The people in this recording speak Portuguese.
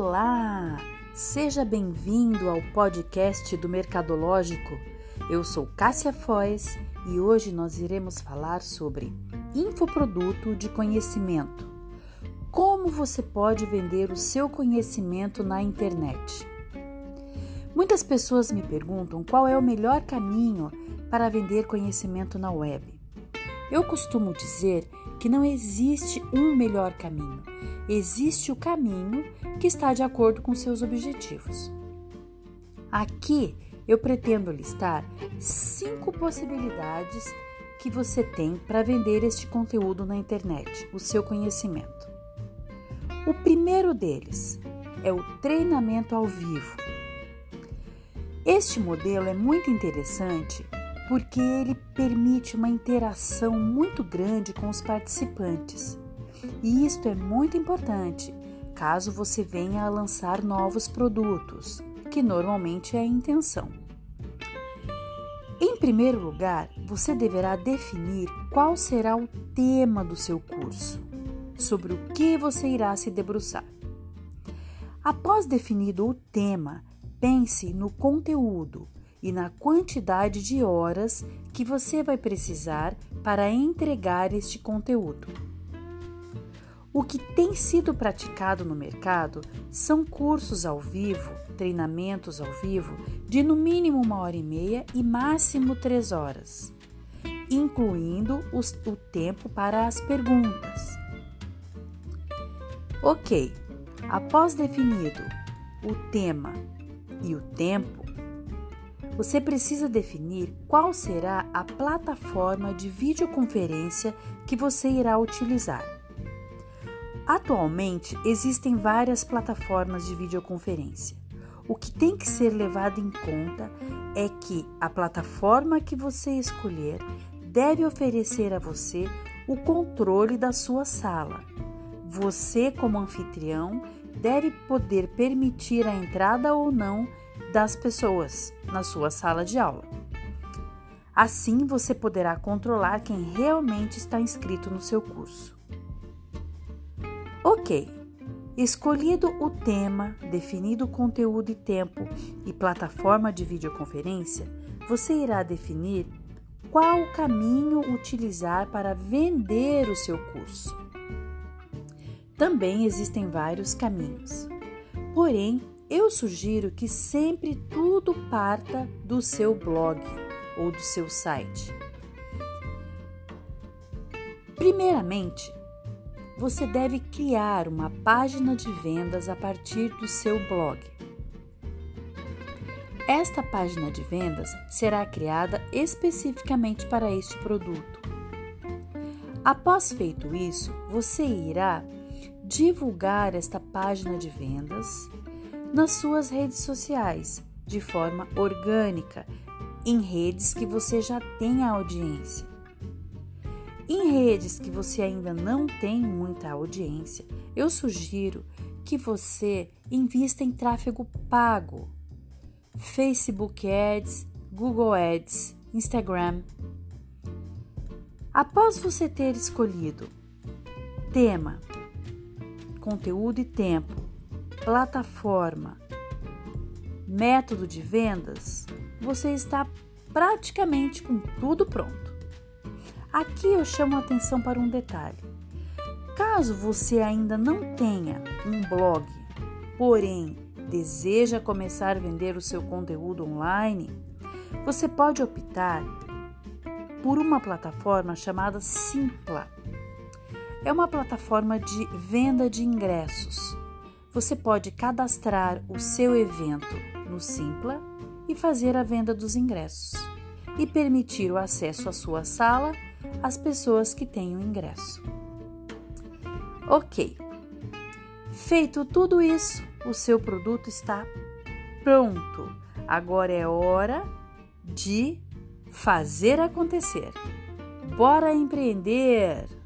Olá! Seja bem-vindo ao podcast do Mercadológico. Eu sou Cássia Foz e hoje nós iremos falar sobre infoproduto de conhecimento. Como você pode vender o seu conhecimento na internet? Muitas pessoas me perguntam qual é o melhor caminho para vender conhecimento na web. Eu costumo dizer que não existe um melhor caminho existe o caminho que está de acordo com seus objetivos. Aqui eu pretendo listar cinco possibilidades que você tem para vender este conteúdo na internet, o seu conhecimento. O primeiro deles é o treinamento ao vivo. Este modelo é muito interessante porque ele permite uma interação muito grande com os participantes e isto é muito importante caso você venha a lançar novos produtos, que normalmente é a intenção. Em primeiro lugar, você deverá definir qual será o tema do seu curso, sobre o que você irá se debruçar. Após definido o tema, pense no conteúdo e na quantidade de horas que você vai precisar para entregar este conteúdo. O que tem sido praticado no mercado são cursos ao vivo, treinamentos ao vivo, de no mínimo uma hora e meia e máximo três horas, incluindo os, o tempo para as perguntas. Ok, após definido o tema e o tempo, você precisa definir qual será a plataforma de videoconferência que você irá utilizar. Atualmente existem várias plataformas de videoconferência. O que tem que ser levado em conta é que a plataforma que você escolher deve oferecer a você o controle da sua sala. Você, como anfitrião, deve poder permitir a entrada ou não das pessoas na sua sala de aula. Assim, você poderá controlar quem realmente está inscrito no seu curso. Ok, escolhido o tema, definido o conteúdo e tempo e plataforma de videoconferência, você irá definir qual caminho utilizar para vender o seu curso. Também existem vários caminhos, porém, eu sugiro que sempre tudo parta do seu blog ou do seu site. Primeiramente, você deve criar uma página de vendas a partir do seu blog. Esta página de vendas será criada especificamente para este produto. Após feito isso, você irá divulgar esta página de vendas nas suas redes sociais de forma orgânica, em redes que você já tenha audiência. Em redes que você ainda não tem muita audiência, eu sugiro que você invista em tráfego pago. Facebook Ads, Google Ads, Instagram. Após você ter escolhido tema, conteúdo e tempo, plataforma, método de vendas, você está praticamente com tudo pronto. Aqui eu chamo a atenção para um detalhe. Caso você ainda não tenha um blog, porém deseja começar a vender o seu conteúdo online, você pode optar por uma plataforma chamada Simpla. É uma plataforma de venda de ingressos. Você pode cadastrar o seu evento no Simpla e fazer a venda dos ingressos e permitir o acesso à sua sala as pessoas que têm o ingresso. Ok, feito tudo isso, o seu produto está pronto. Agora é hora de fazer acontecer. Bora empreender!